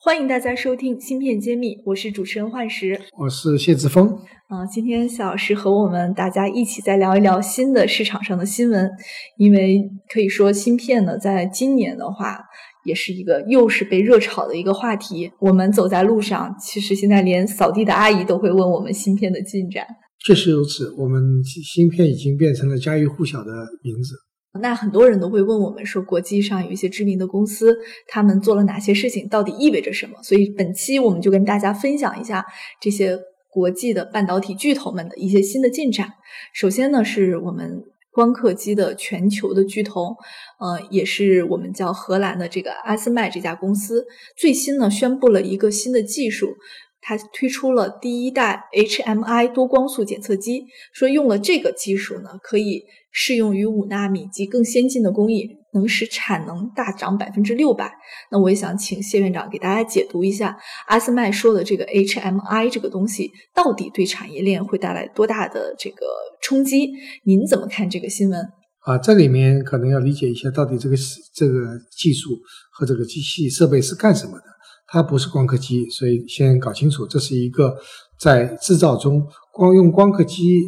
欢迎大家收听《芯片揭秘》，我是主持人幻石，我是谢志峰。嗯，今天小老师和我们大家一起再聊一聊新的市场上的新闻，因为可以说芯片呢，在今年的话，也是一个又是被热炒的一个话题。我们走在路上，其实现在连扫地的阿姨都会问我们芯片的进展。确实如此，我们芯片已经变成了家喻户晓的名字。那很多人都会问我们说，国际上有一些知名的公司，他们做了哪些事情，到底意味着什么？所以本期我们就跟大家分享一下这些国际的半导体巨头们的一些新的进展。首先呢，是我们光刻机的全球的巨头，呃，也是我们叫荷兰的这个阿斯麦这家公司，最新呢宣布了一个新的技术。它推出了第一代 HMI 多光速检测机，说用了这个技术呢，可以适用于五纳米及更先进的工艺，能使产能大涨百分之六百。那我也想请谢院长给大家解读一下阿斯麦说的这个 HMI 这个东西到底对产业链会带来多大的这个冲击？您怎么看这个新闻？啊，这里面可能要理解一下，到底这个这个技术和这个机器设备是干什么的。它不是光刻机，所以先搞清楚，这是一个在制造中光用光刻机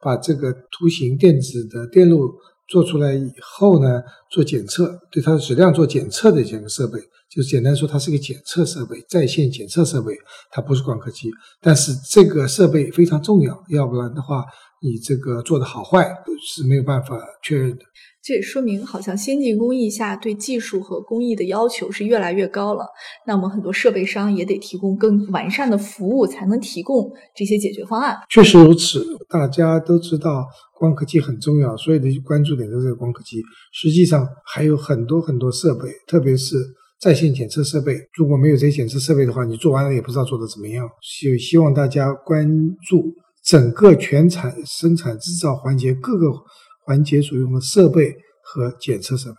把这个图形电子的电路做出来以后呢，做检测，对它的质量做检测的这个设备，就简单说，它是一个检测设备，在线检测设备，它不是光刻机，但是这个设备非常重要，要不然的话，你这个做的好坏是没有办法确认的。这也说明，好像先进工艺下对技术和工艺的要求是越来越高了。那么，很多设备商也得提供更完善的服务，才能提供这些解决方案。确实如此，大家都知道光刻机很重要，所有的关注点都在光刻机。实际上还有很多很多设备，特别是在线检测设备。如果没有这些检测设备的话，你做完了也不知道做的怎么样。希希望大家关注整个全产生产制造环节各个。环节所用的设备和检测设备。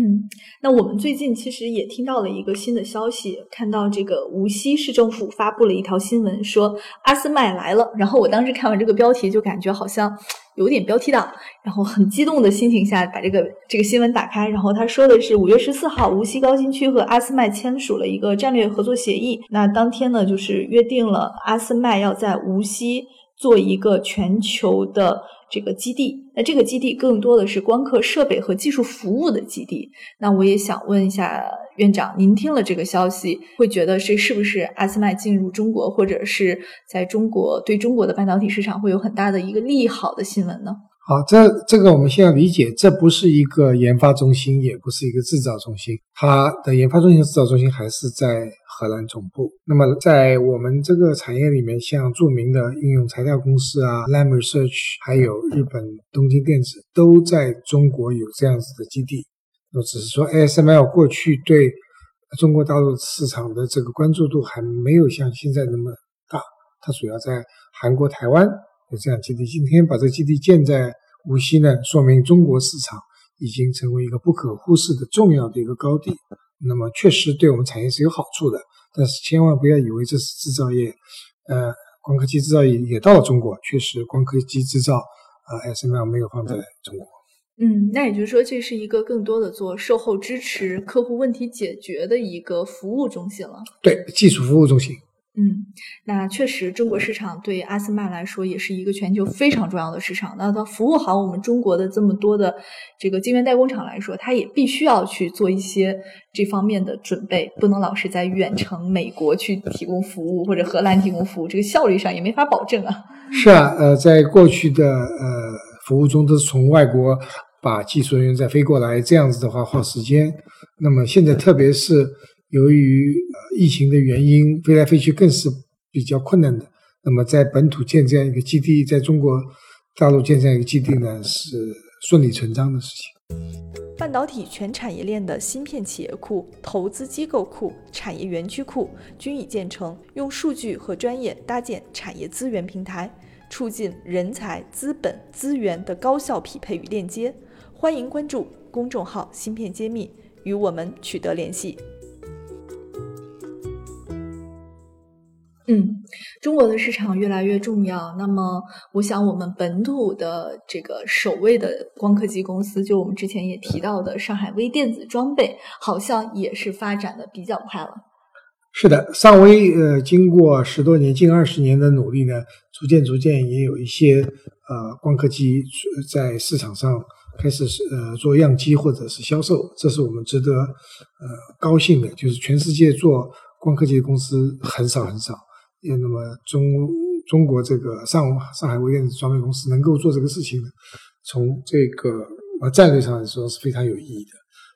嗯，那我们最近其实也听到了一个新的消息，看到这个无锡市政府发布了一条新闻，说阿斯麦来了。然后我当时看完这个标题，就感觉好像有点标题党，然后很激动的心情下把这个这个新闻打开，然后他说的是五月十四号，无锡高新区和阿斯麦签署了一个战略合作协议。那当天呢，就是约定了阿斯麦要在无锡做一个全球的。这个基地，那这个基地更多的是光刻设备和技术服务的基地。那我也想问一下院长，您听了这个消息，会觉得这是不是阿斯麦进入中国，或者是在中国对中国的半导体市场会有很大的一个利好的新闻呢？好，这这个我们先要理解，这不是一个研发中心，也不是一个制造中心，它的研发中心、制造中心还是在。荷兰总部。那么，在我们这个产业里面，像著名的应用材料公司啊，Lam Research，还有日本东京电子，都在中国有这样子的基地。那只是说，ASML 过去对中国大陆市场的这个关注度还没有像现在那么大。它主要在韩国、台湾有这样基地。今天把这个基地建在无锡呢，说明中国市场已经成为一个不可忽视的重要的一个高地。那么确实对我们产业是有好处的，但是千万不要以为这是制造业，呃，光刻机制造业也到了中国，确实光刻机制造，呃，SML 没有放在中国。嗯，那也就是说，这是一个更多的做售后支持、客户问题解决的一个服务中心了。对，技术服务中心。嗯，那确实，中国市场对阿斯麦来说也是一个全球非常重要的市场。那它服务好我们中国的这么多的这个晶圆代工厂来说，它也必须要去做一些这方面的准备，不能老是在远程美国去提供服务或者荷兰提供服务，这个效率上也没法保证啊。是啊，呃，在过去的呃服务中，都是从外国把技术人员再飞过来，这样子的话耗时间。那么现在，特别是由于疫情的原因，飞来飞去更是比较困难的。那么在本土建这样一个基地，在中国大陆建这样一个基地呢，是顺理成章的事情。半导体全产业链的芯片企业库、投资机构库、产业园区库均已建成，用数据和专业搭建产业资源平台。促进人才、资本、资源的高效匹配与链接。欢迎关注公众号“芯片揭秘”，与我们取得联系。嗯，中国的市场越来越重要。那么，我想我们本土的这个首位的光刻机公司，就我们之前也提到的上海微电子装备，好像也是发展的比较快了。是的，上微呃，经过十多年、近二十年的努力呢，逐渐逐渐也有一些呃光刻机在市场上开始呃做样机或者是销售，这是我们值得呃高兴的。就是全世界做光刻机的公司很少很少。那么中中国这个上上海微电子装备公司能够做这个事情呢，从这个呃战略上来说是非常有意义的，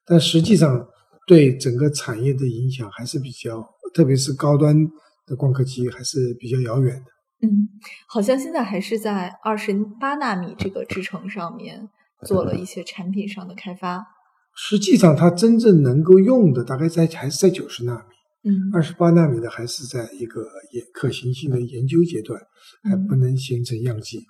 但实际上对整个产业的影响还是比较，特别是高端的光刻机还是比较遥远的。嗯，好像现在还是在二十八纳米这个制程上面做了一些产品上的开发。实际上，它真正能够用的大概在还是在九十纳米。嗯，二十八纳米的还是在一个研可行性的研究阶段，还不能形成样机。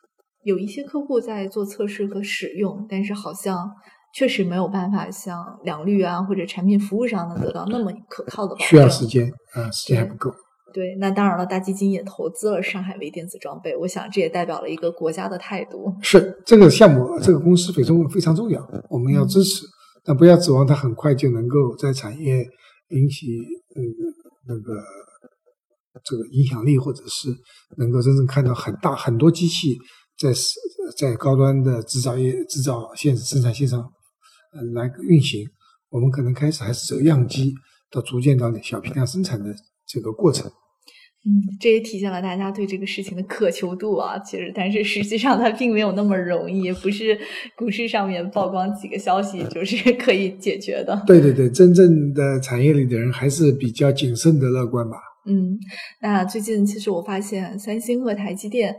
有一些客户在做测试和使用，但是好像确实没有办法像良率啊或者产品服务上能得到那么可靠的保需要时间啊，时间还不够。对，那当然了，大基金也投资了上海微电子装备，我想这也代表了一个国家的态度。是这个项目，这个公司非常非常重要，我们要支持，但不要指望它很快就能够在产业。引起嗯那个这个影响力，或者是能够真正看到很大很多机器在在高端的制造业制造线生产线上呃来运行，我们可能开始还是走样机，到逐渐到小批量生产的这个过程。嗯，这也体现了大家对这个事情的渴求度啊。其实，但是实际上它并没有那么容易，不是股市上面曝光几个消息就是可以解决的。对对对，真正的产业里的人还是比较谨慎的乐观吧。嗯，那最近其实我发现三星和台积电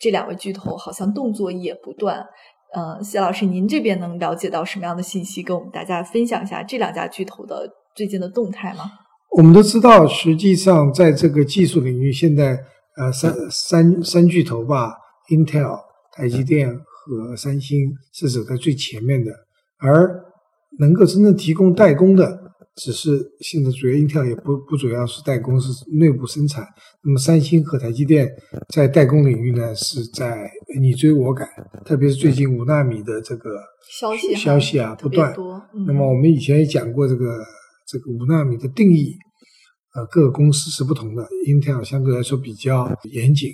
这两位巨头好像动作也不断。呃，谢老师，您这边能了解到什么样的信息，跟我们大家分享一下这两家巨头的最近的动态吗？我们都知道，实际上在这个技术领域，现在呃三三三巨头吧，Intel、台积电和三星是走在最前面的，而能够真正提供代工的，只是现在主要 Intel 也不不主要是代工，是内部生产。那么三星和台积电在代工领域呢，是在你追我赶，特别是最近五纳米的这个消息消息啊不断。那么我们以前也讲过这个。这个五纳米的定义，呃，各个公司是不同的。Intel 相对来说比较严谨，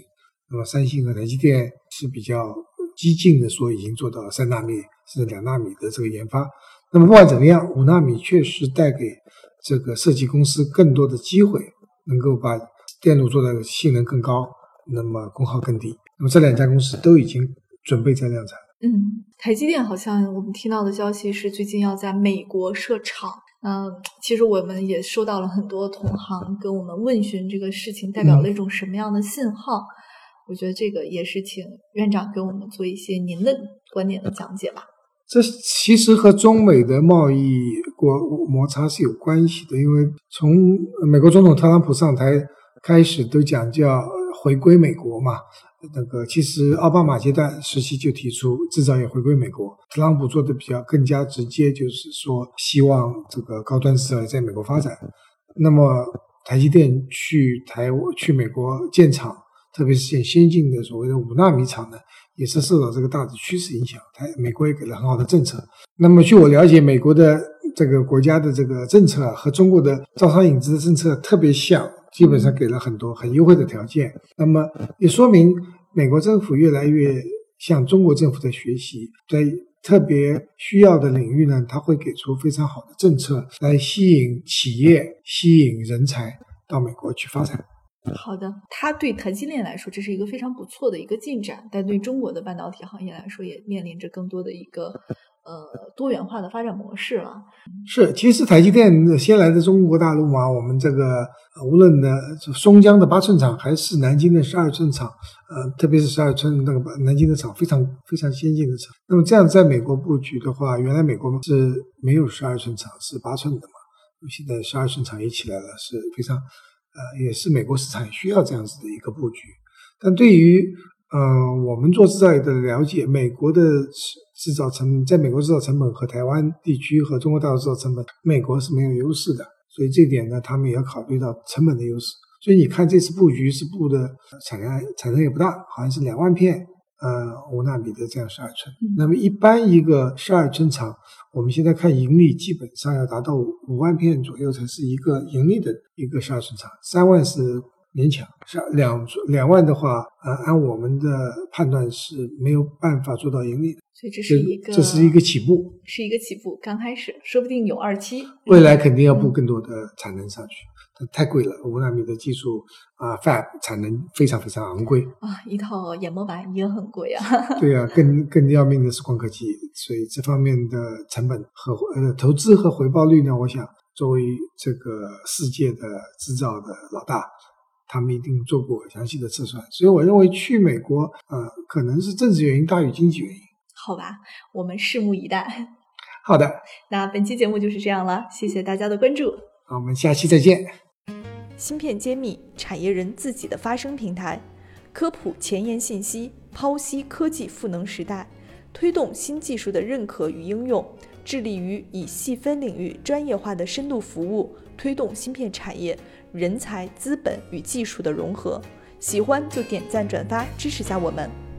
那么三星和台积电是比较激进的，说已经做到三纳米甚至两纳米的这个研发。那么不管怎么样，五纳米确实带给这个设计公司更多的机会，能够把电路做的性能更高，那么功耗更低。那么这两家公司都已经准备在量产。嗯，台积电好像我们听到的消息是最近要在美国设厂。嗯，其实我们也收到了很多同行跟我们问询这个事情代表了一种什么样的信号。我觉得这个也是请院长给我们做一些您的观点的讲解吧。这其实和中美的贸易国摩擦是有关系的，因为从美国总统特朗普上台开始都讲叫回归美国嘛。那个其实奥巴马阶段时期就提出制造业回归美国，特朗普做的比较更加直接，就是说希望这个高端制造业在美国发展。那么台积电去台去美国建厂，特别是建先进的所谓的五纳米厂呢，也是受到这个大的趋势影响。台美国也给了很好的政策。那么据我了解，美国的这个国家的这个政策和中国的招商引资的政策特别像。基本上给了很多很优惠的条件，那么也说明美国政府越来越向中国政府在学习，在特别需要的领域呢，他会给出非常好的政策来吸引企业、吸引人才到美国去发展。好的，它对台积电来说这是一个非常不错的一个进展，但对中国的半导体行业来说也面临着更多的一个。呃，多元化的发展模式了。是，其实台积电先来的中国大陆嘛，我们这个无论的松江的八寸厂，还是南京的十二寸厂，呃，特别是十二寸那个南京的厂，非常非常先进的厂。那么这样在美国布局的话，原来美国是没有十二寸厂，是八寸的嘛。现在十二寸厂也起来了，是非常呃，也是美国市场需要这样子的一个布局。但对于嗯，我们做制造业的了解，美国的制造成本，在美国制造成本和台湾地区和中国大陆制造成本，美国是没有优势的，所以这点呢，他们也要考虑到成本的优势。所以你看这次布局是布的产量产能也不大，好像是两万片。呃，五纳米的这样十二寸，那么一般一个十二寸厂，我们现在看盈利基本上要达到五万片左右才是一个盈利的一个十二寸厂，三万是勉强，是两两万的话，呃，按我们的判断是没有办法做到盈利的。所以这是一个，这是一个起步，是一个起步，刚开始，说不定有二期，未来肯定要布更多的产能上去。它太贵了，五纳米的技术啊，fab 产能非常非常昂贵啊，一套研磨板也很贵啊。对啊，更 更要命的是光刻机，所以这方面的成本和呃投资和回报率呢，我想作为这个世界的制造的老大，他们一定做过详细的测算。所以我认为去美国，呃，可能是政治原因大于经济原因。好吧，我们拭目以待。好的，那本期节目就是这样了，谢谢大家的关注。好，我们下期再见。芯片揭秘，产业人自己的发声平台，科普前沿信息，剖析科技赋能时代，推动新技术的认可与应用，致力于以细分领域专业化的深度服务，推动芯片产业人才、资本与技术的融合。喜欢就点赞转发支持下我们。